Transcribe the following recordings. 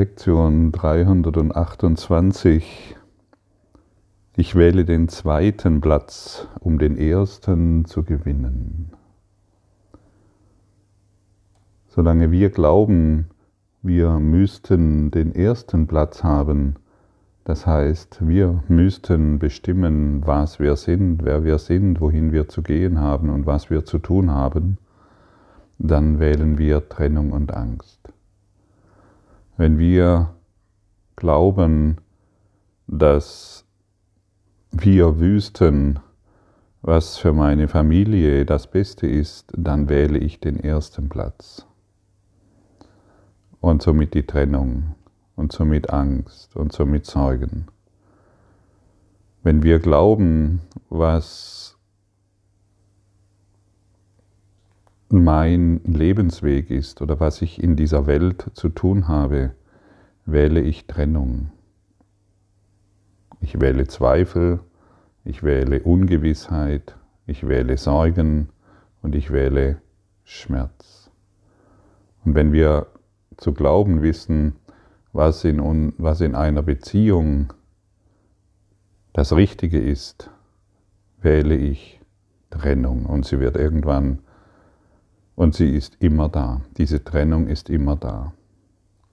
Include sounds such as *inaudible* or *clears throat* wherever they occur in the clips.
Lektion 328. Ich wähle den zweiten Platz, um den ersten zu gewinnen. Solange wir glauben, wir müssten den ersten Platz haben, das heißt, wir müssten bestimmen, was wir sind, wer wir sind, wohin wir zu gehen haben und was wir zu tun haben, dann wählen wir Trennung und Angst. Wenn wir glauben, dass wir wüssten, was für meine Familie das Beste ist, dann wähle ich den ersten Platz. Und somit die Trennung und somit Angst und somit Sorgen. Wenn wir glauben, was mein Lebensweg ist oder was ich in dieser Welt zu tun habe, wähle ich Trennung. Ich wähle Zweifel, ich wähle Ungewissheit, ich wähle Sorgen und ich wähle Schmerz. Und wenn wir zu glauben wissen, was in, was in einer Beziehung das Richtige ist, wähle ich Trennung und sie wird irgendwann, und sie ist immer da, diese Trennung ist immer da.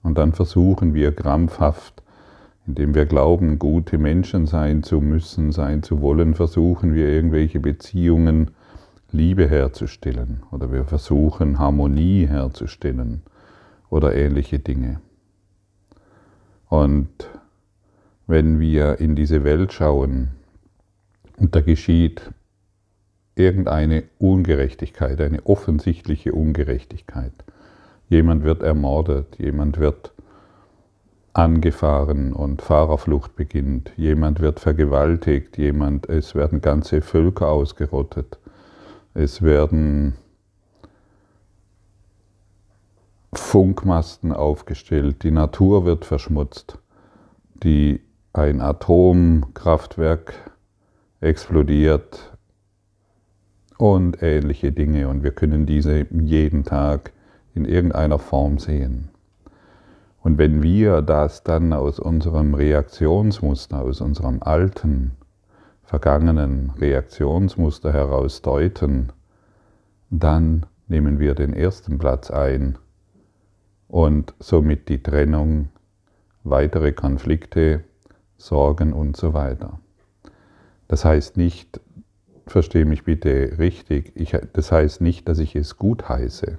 Und dann versuchen wir krampfhaft, indem wir glauben, gute Menschen sein zu müssen, sein zu wollen, versuchen wir irgendwelche Beziehungen, Liebe herzustellen oder wir versuchen Harmonie herzustellen oder ähnliche Dinge. Und wenn wir in diese Welt schauen und da geschieht irgendeine Ungerechtigkeit, eine offensichtliche Ungerechtigkeit, jemand wird ermordet, jemand wird angefahren und Fahrerflucht beginnt. Jemand wird vergewaltigt, jemand, es werden ganze Völker ausgerottet. Es werden Funkmasten aufgestellt, die Natur wird verschmutzt, die, ein Atomkraftwerk explodiert und ähnliche Dinge. Und wir können diese jeden Tag in irgendeiner Form sehen. Und wenn wir das dann aus unserem Reaktionsmuster, aus unserem alten, vergangenen Reaktionsmuster heraus deuten, dann nehmen wir den ersten Platz ein und somit die Trennung, weitere Konflikte, Sorgen und so weiter. Das heißt nicht, verstehe mich bitte richtig, ich, das heißt nicht, dass ich es gut heiße,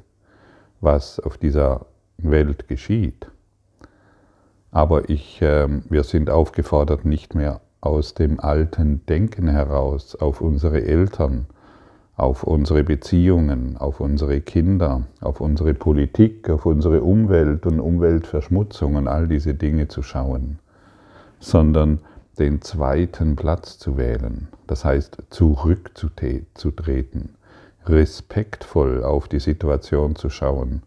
was auf dieser Welt geschieht. Aber ich, äh, wir sind aufgefordert, nicht mehr aus dem alten Denken heraus auf unsere Eltern, auf unsere Beziehungen, auf unsere Kinder, auf unsere Politik, auf unsere Umwelt und Umweltverschmutzung und all diese Dinge zu schauen, sondern den zweiten Platz zu wählen, das heißt zurückzutreten, respektvoll auf die Situation zu schauen,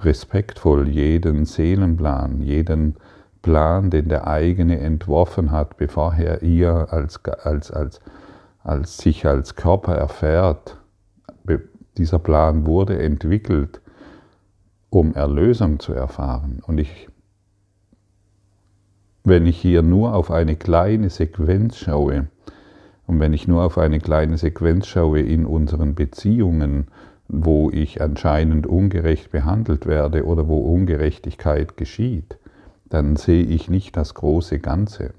respektvoll jeden Seelenplan, jeden Plan, den der eigene entworfen hat, bevor er ihr als, als, als, als sich als Körper erfährt. Dieser Plan wurde entwickelt, um Erlösung zu erfahren. Und ich, wenn ich hier nur auf eine kleine Sequenz schaue, und wenn ich nur auf eine kleine Sequenz schaue in unseren Beziehungen, wo ich anscheinend ungerecht behandelt werde oder wo Ungerechtigkeit geschieht, dann sehe ich nicht das große Ganze.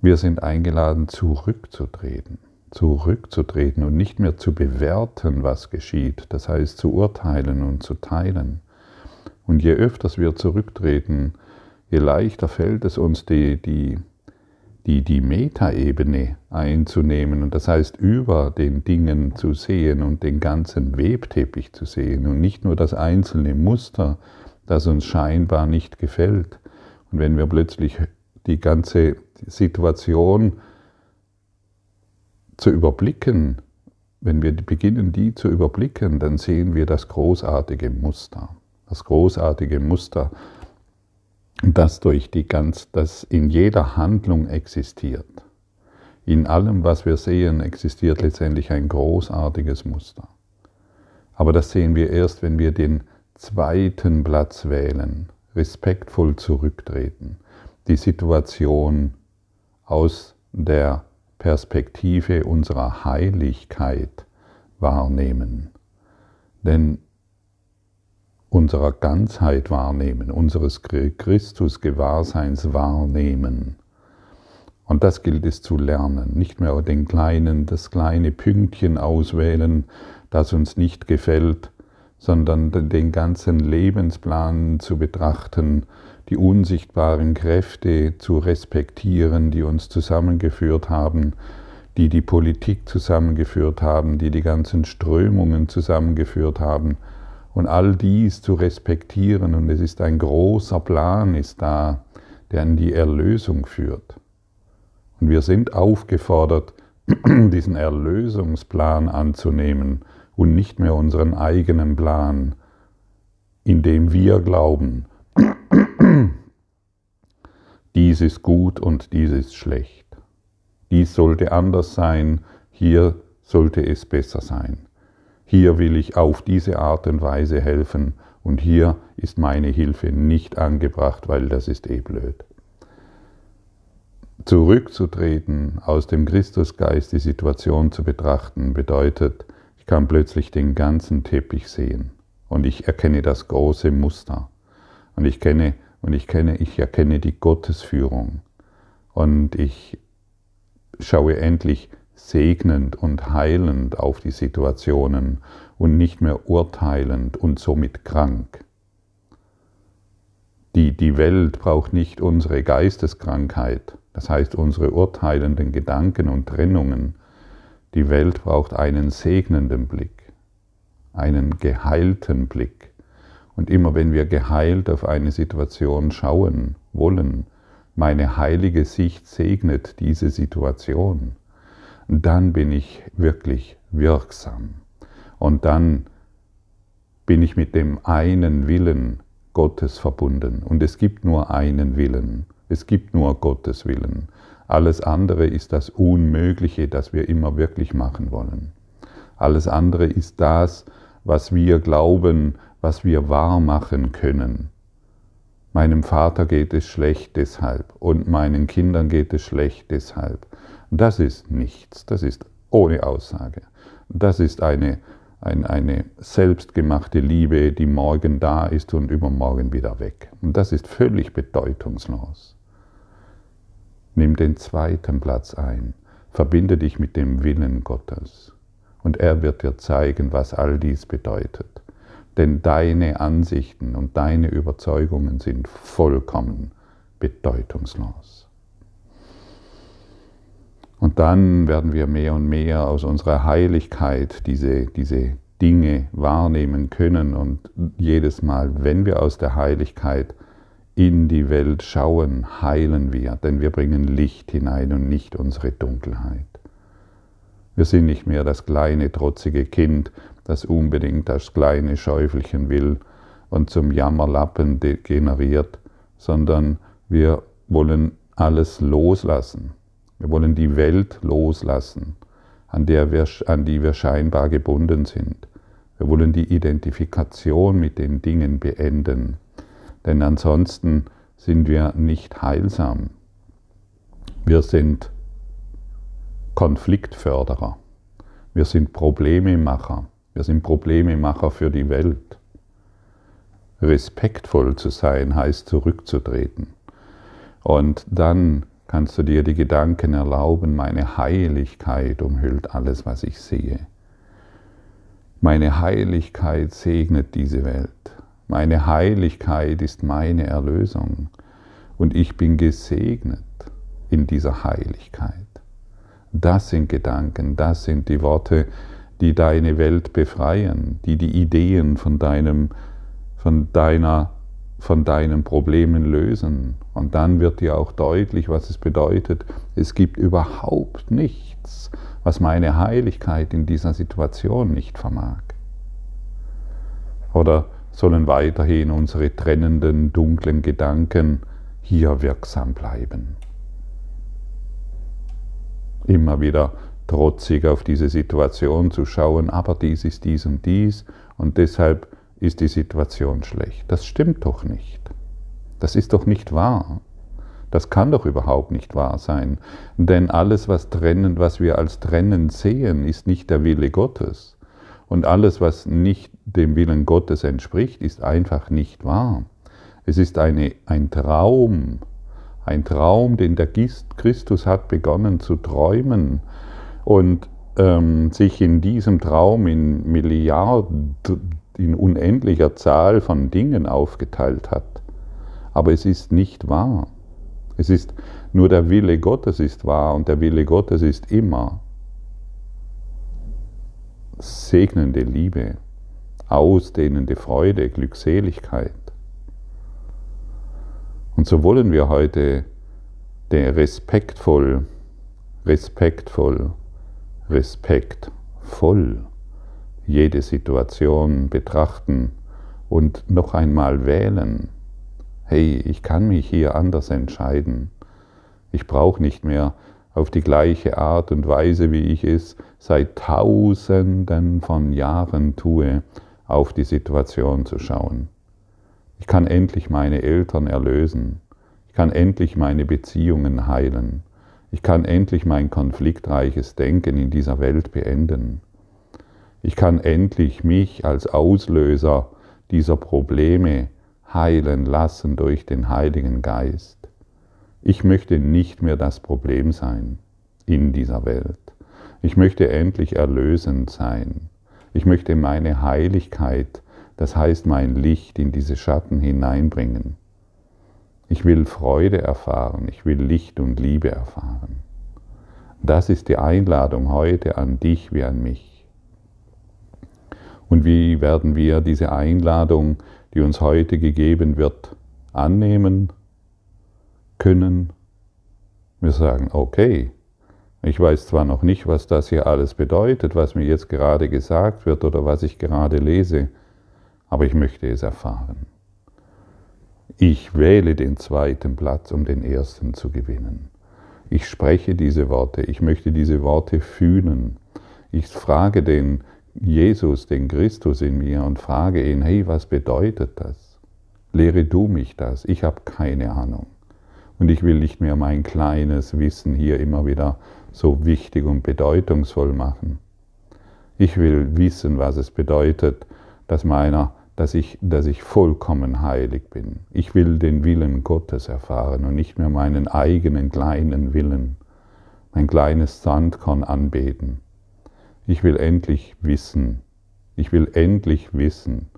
Wir sind eingeladen, zurückzutreten, zurückzutreten und nicht mehr zu bewerten, was geschieht, das heißt zu urteilen und zu teilen. Und je öfters wir zurücktreten, je leichter fällt es uns, die, die, die, die Metaebene einzunehmen und das heißt über den Dingen zu sehen und den ganzen Webteppich zu sehen und nicht nur das einzelne Muster, das uns scheinbar nicht gefällt. Und wenn wir plötzlich die ganze Situation zu überblicken, wenn wir beginnen, die zu überblicken, dann sehen wir das großartige Muster. Das großartige Muster, das durch die ganz, das in jeder Handlung existiert. In allem, was wir sehen, existiert letztendlich ein großartiges Muster. Aber das sehen wir erst, wenn wir den zweiten Platz wählen, respektvoll zurücktreten, die Situation aus der Perspektive unserer Heiligkeit wahrnehmen. Denn unserer Ganzheit wahrnehmen, unseres Christus-Gewahrseins wahrnehmen. Und das gilt es zu lernen, nicht mehr den kleinen, das kleine Pünktchen auswählen, das uns nicht gefällt, sondern den ganzen Lebensplan zu betrachten, die unsichtbaren Kräfte zu respektieren, die uns zusammengeführt haben, die die Politik zusammengeführt haben, die die ganzen Strömungen zusammengeführt haben, und all dies zu respektieren. Und es ist ein großer Plan, ist da, der in die Erlösung führt. Und wir sind aufgefordert, *clears throat* diesen Erlösungsplan anzunehmen und nicht mehr unseren eigenen Plan, in dem wir glauben, *clears throat* dies ist gut und dies ist schlecht. Dies sollte anders sein, hier sollte es besser sein. Hier will ich auf diese Art und Weise helfen. Und hier ist meine Hilfe nicht angebracht, weil das ist eh blöd. Zurückzutreten, aus dem Christusgeist die Situation zu betrachten, bedeutet, ich kann plötzlich den ganzen Teppich sehen. Und ich erkenne das große Muster. Und ich kenne und ich kenne, ich erkenne die Gottesführung. Und ich schaue endlich segnend und heilend auf die Situationen und nicht mehr urteilend und somit krank. Die, die Welt braucht nicht unsere Geisteskrankheit, das heißt unsere urteilenden Gedanken und Trennungen. Die Welt braucht einen segnenden Blick, einen geheilten Blick. Und immer wenn wir geheilt auf eine Situation schauen wollen, meine heilige Sicht segnet diese Situation dann bin ich wirklich wirksam. Und dann bin ich mit dem einen Willen Gottes verbunden. Und es gibt nur einen Willen. Es gibt nur Gottes Willen. Alles andere ist das Unmögliche, das wir immer wirklich machen wollen. Alles andere ist das, was wir glauben, was wir wahr machen können. Meinem Vater geht es schlecht deshalb und meinen Kindern geht es schlecht deshalb. Das ist nichts, das ist ohne Aussage. Das ist eine, ein, eine selbstgemachte Liebe, die morgen da ist und übermorgen wieder weg. Und das ist völlig bedeutungslos. Nimm den zweiten Platz ein, verbinde dich mit dem Willen Gottes und er wird dir zeigen, was all dies bedeutet. Denn deine Ansichten und deine Überzeugungen sind vollkommen bedeutungslos. Und dann werden wir mehr und mehr aus unserer Heiligkeit diese, diese Dinge wahrnehmen können. Und jedes Mal, wenn wir aus der Heiligkeit in die Welt schauen, heilen wir, denn wir bringen Licht hinein und nicht unsere Dunkelheit. Wir sind nicht mehr das kleine, trotzige Kind, das unbedingt das kleine Schäufelchen will und zum Jammerlappen degeneriert, sondern wir wollen alles loslassen. Wir wollen die Welt loslassen, an, der wir, an die wir scheinbar gebunden sind. Wir wollen die Identifikation mit den Dingen beenden, denn ansonsten sind wir nicht heilsam. Wir sind Konfliktförderer. Wir sind Problememacher. Wir sind Problememacher für die Welt. Respektvoll zu sein heißt zurückzutreten. Und dann kannst du dir die Gedanken erlauben, meine Heiligkeit umhüllt alles, was ich sehe. Meine Heiligkeit segnet diese Welt. Meine Heiligkeit ist meine Erlösung. Und ich bin gesegnet in dieser Heiligkeit. Das sind Gedanken, das sind die Worte, die deine Welt befreien, die die Ideen von, deinem, von deiner von deinen Problemen lösen. Und dann wird dir auch deutlich, was es bedeutet. Es gibt überhaupt nichts, was meine Heiligkeit in dieser Situation nicht vermag. Oder sollen weiterhin unsere trennenden, dunklen Gedanken hier wirksam bleiben? Immer wieder trotzig auf diese Situation zu schauen, aber dies ist dies und dies und deshalb ist die Situation schlecht. Das stimmt doch nicht. Das ist doch nicht wahr. Das kann doch überhaupt nicht wahr sein. Denn alles, was trennend, was wir als trennend sehen, ist nicht der Wille Gottes. Und alles, was nicht dem Willen Gottes entspricht, ist einfach nicht wahr. Es ist eine, ein Traum, ein Traum, den der Christus hat begonnen zu träumen und ähm, sich in diesem Traum in Milliarden, in unendlicher Zahl von Dingen aufgeteilt hat. Aber es ist nicht wahr. Es ist nur der Wille Gottes ist wahr und der Wille Gottes ist immer segnende Liebe, ausdehnende Freude, Glückseligkeit. Und so wollen wir heute der respektvoll, respektvoll, respektvoll jede Situation betrachten und noch einmal wählen hey, ich kann mich hier anders entscheiden. Ich brauche nicht mehr auf die gleiche Art und Weise, wie ich es seit Tausenden von Jahren tue, auf die Situation zu schauen. Ich kann endlich meine Eltern erlösen. Ich kann endlich meine Beziehungen heilen. Ich kann endlich mein konfliktreiches Denken in dieser Welt beenden. Ich kann endlich mich als Auslöser dieser Probleme heilen lassen durch den Heiligen Geist. Ich möchte nicht mehr das Problem sein in dieser Welt. Ich möchte endlich erlösend sein. Ich möchte meine Heiligkeit, das heißt mein Licht in diese Schatten hineinbringen. Ich will Freude erfahren, ich will Licht und Liebe erfahren. Das ist die Einladung heute an dich wie an mich. Und wie werden wir diese Einladung die uns heute gegeben wird, annehmen können. Wir sagen, okay, ich weiß zwar noch nicht, was das hier alles bedeutet, was mir jetzt gerade gesagt wird oder was ich gerade lese, aber ich möchte es erfahren. Ich wähle den zweiten Platz, um den ersten zu gewinnen. Ich spreche diese Worte, ich möchte diese Worte fühlen. Ich frage den Jesus, den Christus in mir und frage ihn, hey, was bedeutet das? Lehre du mich das, ich habe keine Ahnung. Und ich will nicht mehr mein kleines Wissen hier immer wieder so wichtig und bedeutungsvoll machen. Ich will wissen, was es bedeutet, dass, meiner, dass, ich, dass ich vollkommen heilig bin. Ich will den Willen Gottes erfahren und nicht mehr meinen eigenen kleinen Willen, mein kleines Sandkorn anbeten. Ich will endlich wissen, ich will endlich wissen,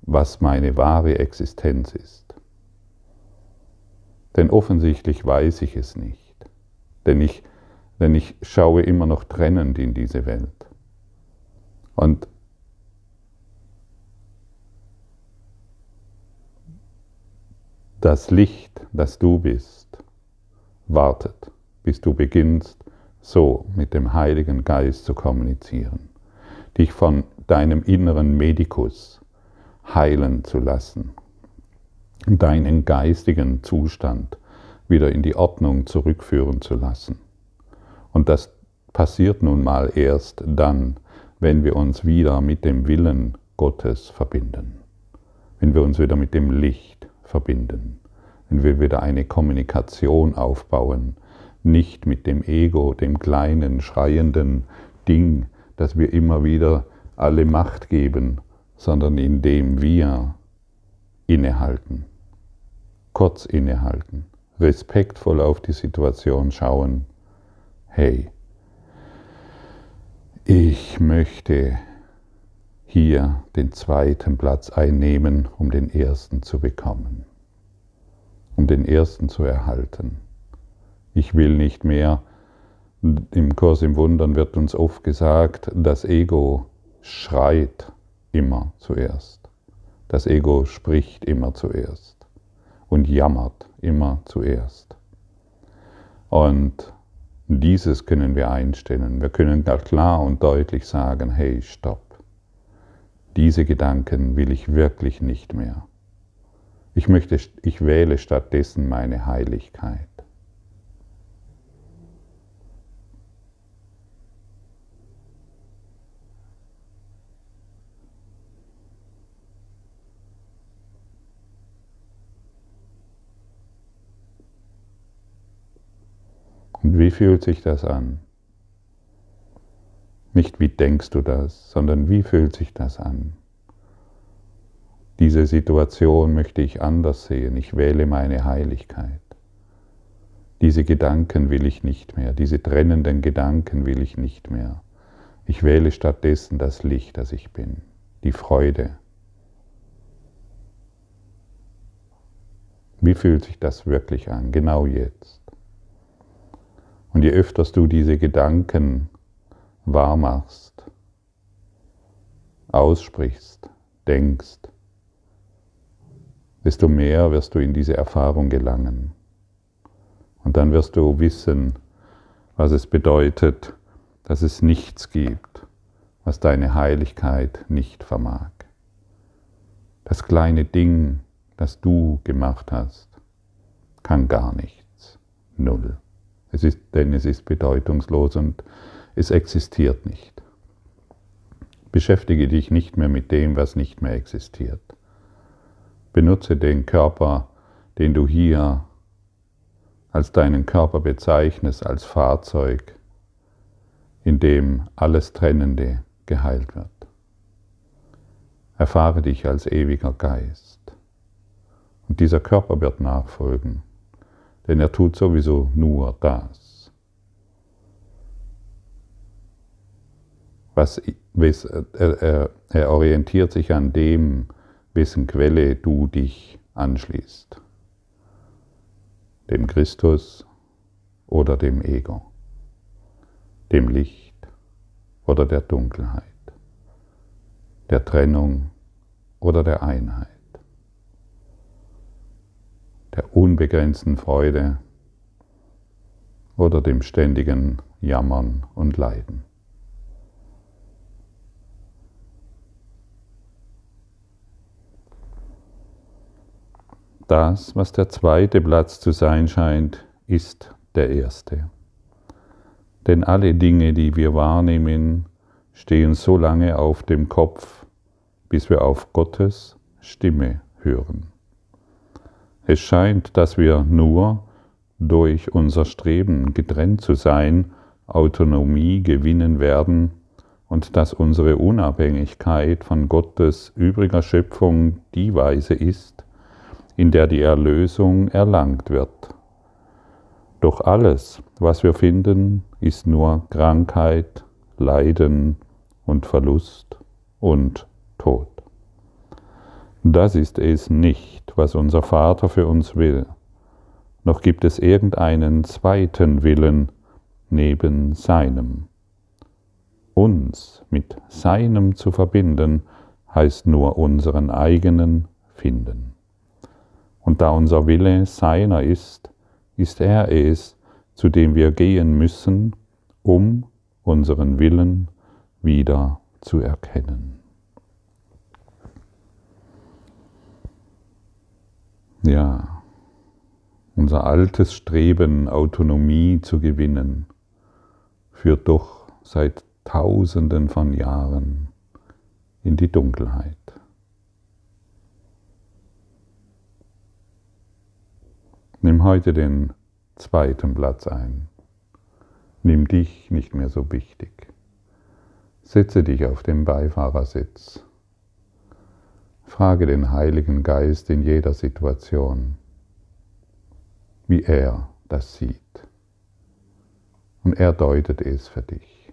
was meine wahre Existenz ist. Denn offensichtlich weiß ich es nicht. Denn ich, denn ich schaue immer noch trennend in diese Welt. Und das Licht, das du bist, wartet, bis du beginnst, so mit dem Heiligen Geist zu kommunizieren, dich von deinem inneren Medikus heilen zu lassen, deinen geistigen Zustand wieder in die Ordnung zurückführen zu lassen. Und das passiert nun mal erst dann, wenn wir uns wieder mit dem Willen Gottes verbinden, wenn wir uns wieder mit dem Licht verbinden, wenn wir wieder eine Kommunikation aufbauen, nicht mit dem Ego, dem kleinen, schreienden Ding, das wir immer wieder alle Macht geben, sondern indem wir innehalten, kurz innehalten, respektvoll auf die Situation schauen, hey, ich möchte hier den zweiten Platz einnehmen, um den ersten zu bekommen, um den ersten zu erhalten. Ich will nicht mehr. Im Kurs im Wundern wird uns oft gesagt, das Ego schreit immer zuerst. Das Ego spricht immer zuerst und jammert immer zuerst. Und dieses können wir einstellen. Wir können klar und deutlich sagen, hey, stopp. Diese Gedanken will ich wirklich nicht mehr. Ich möchte, ich wähle stattdessen meine Heiligkeit. Wie fühlt sich das an? Nicht wie denkst du das, sondern wie fühlt sich das an? Diese Situation möchte ich anders sehen. Ich wähle meine Heiligkeit. Diese Gedanken will ich nicht mehr, diese trennenden Gedanken will ich nicht mehr. Ich wähle stattdessen das Licht, das ich bin, die Freude. Wie fühlt sich das wirklich an, genau jetzt? Und je öfters du diese Gedanken wahr machst, aussprichst, denkst, desto mehr wirst du in diese Erfahrung gelangen. Und dann wirst du wissen, was es bedeutet, dass es nichts gibt, was deine Heiligkeit nicht vermag. Das kleine Ding, das du gemacht hast, kann gar nichts. Null. Es ist, denn es ist bedeutungslos und es existiert nicht. Beschäftige dich nicht mehr mit dem, was nicht mehr existiert. Benutze den Körper, den du hier als deinen Körper bezeichnest, als Fahrzeug, in dem alles Trennende geheilt wird. Erfahre dich als ewiger Geist. Und dieser Körper wird nachfolgen, denn er tut sowieso nur das. was, er, er orientiert sich an dem, wessen Quelle du dich anschließt. Dem Christus oder dem Ego, dem Licht oder der Dunkelheit, der Trennung oder der Einheit, der unbegrenzten Freude oder dem ständigen Jammern und Leiden. Das, was der zweite Platz zu sein scheint, ist der erste. Denn alle Dinge, die wir wahrnehmen, stehen so lange auf dem Kopf, bis wir auf Gottes Stimme hören. Es scheint, dass wir nur durch unser Streben getrennt zu sein, Autonomie gewinnen werden und dass unsere Unabhängigkeit von Gottes übriger Schöpfung die Weise ist, in der die Erlösung erlangt wird. Doch alles, was wir finden, ist nur Krankheit, Leiden und Verlust und Tod. Das ist es nicht, was unser Vater für uns will. Noch gibt es irgendeinen zweiten Willen neben seinem. Uns mit seinem zu verbinden, heißt nur unseren eigenen finden. Und da unser Wille seiner ist, ist er es, zu dem wir gehen müssen, um unseren Willen wieder zu erkennen. Ja, unser altes Streben, Autonomie zu gewinnen, führt doch seit Tausenden von Jahren in die Dunkelheit. Nimm heute den zweiten Platz ein. Nimm dich nicht mehr so wichtig. Setze dich auf den Beifahrersitz. Frage den Heiligen Geist in jeder Situation, wie er das sieht. Und er deutet es für dich.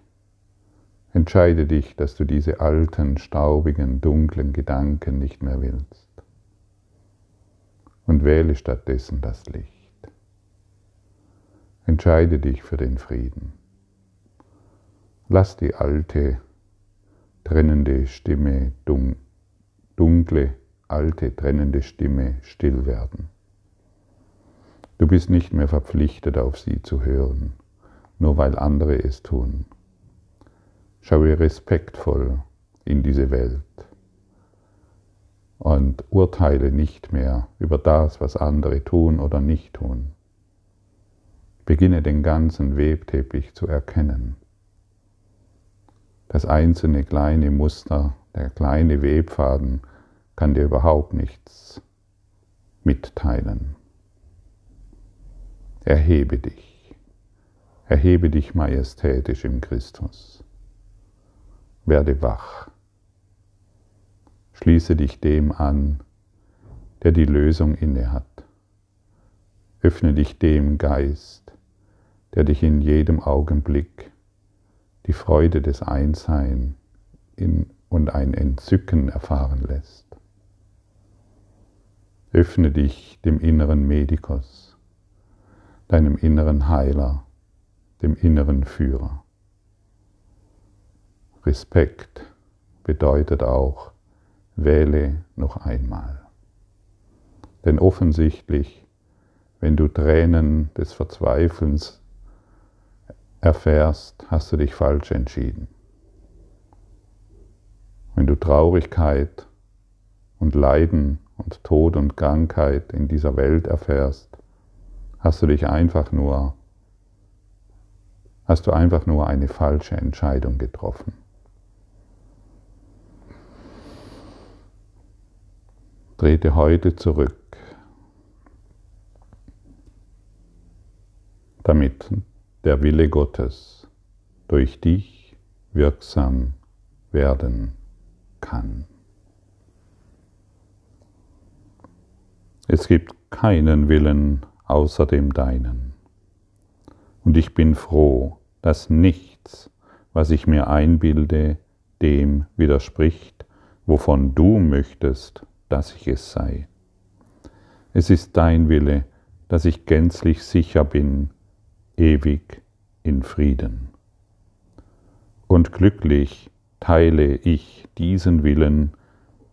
Entscheide dich, dass du diese alten, staubigen, dunklen Gedanken nicht mehr willst und wähle stattdessen das Licht. Entscheide dich für den Frieden. Lass die alte, trennende Stimme, dunkle, alte, trennende Stimme still werden. Du bist nicht mehr verpflichtet, auf sie zu hören, nur weil andere es tun. Schaue respektvoll in diese Welt und urteile nicht mehr über das, was andere tun oder nicht tun. Beginne den ganzen Webteppich zu erkennen. Das einzelne kleine Muster, der kleine Webfaden kann dir überhaupt nichts mitteilen. Erhebe dich. Erhebe dich majestätisch im Christus. Werde wach. Schließe dich dem an, der die Lösung innehat. Öffne dich dem Geist, der dich in jedem Augenblick die Freude des Einssein und ein Entzücken erfahren lässt. Öffne dich dem inneren Medikus, deinem inneren Heiler, dem inneren Führer. Respekt bedeutet auch, wähle noch einmal. Denn offensichtlich, wenn du Tränen des Verzweifelns erfährst, hast du dich falsch entschieden. Wenn du Traurigkeit und Leiden und Tod und Krankheit in dieser Welt erfährst, hast du dich einfach nur, hast du einfach nur eine falsche Entscheidung getroffen. Trete heute zurück, damit der Wille Gottes durch dich wirksam werden kann. Es gibt keinen Willen außer dem deinen. Und ich bin froh, dass nichts, was ich mir einbilde, dem widerspricht, wovon du möchtest, dass ich es sei. Es ist dein Wille, dass ich gänzlich sicher bin, ewig in Frieden. Und glücklich teile ich diesen Willen,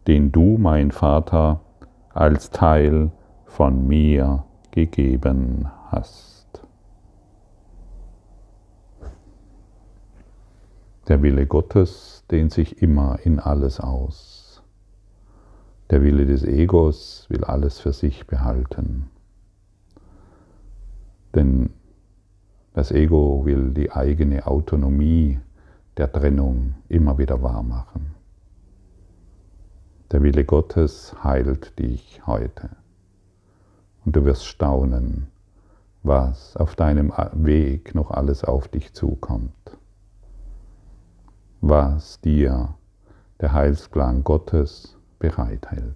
den du, mein Vater, als Teil von mir gegeben hast. Der Wille Gottes dehnt sich immer in alles aus. Der Wille des Egos will alles für sich behalten. Denn das Ego will die eigene Autonomie der Trennung immer wieder wahr machen. Der Wille Gottes heilt dich heute. Und du wirst staunen, was auf deinem Weg noch alles auf dich zukommt. Was dir der Heilsplan Gottes bereithält.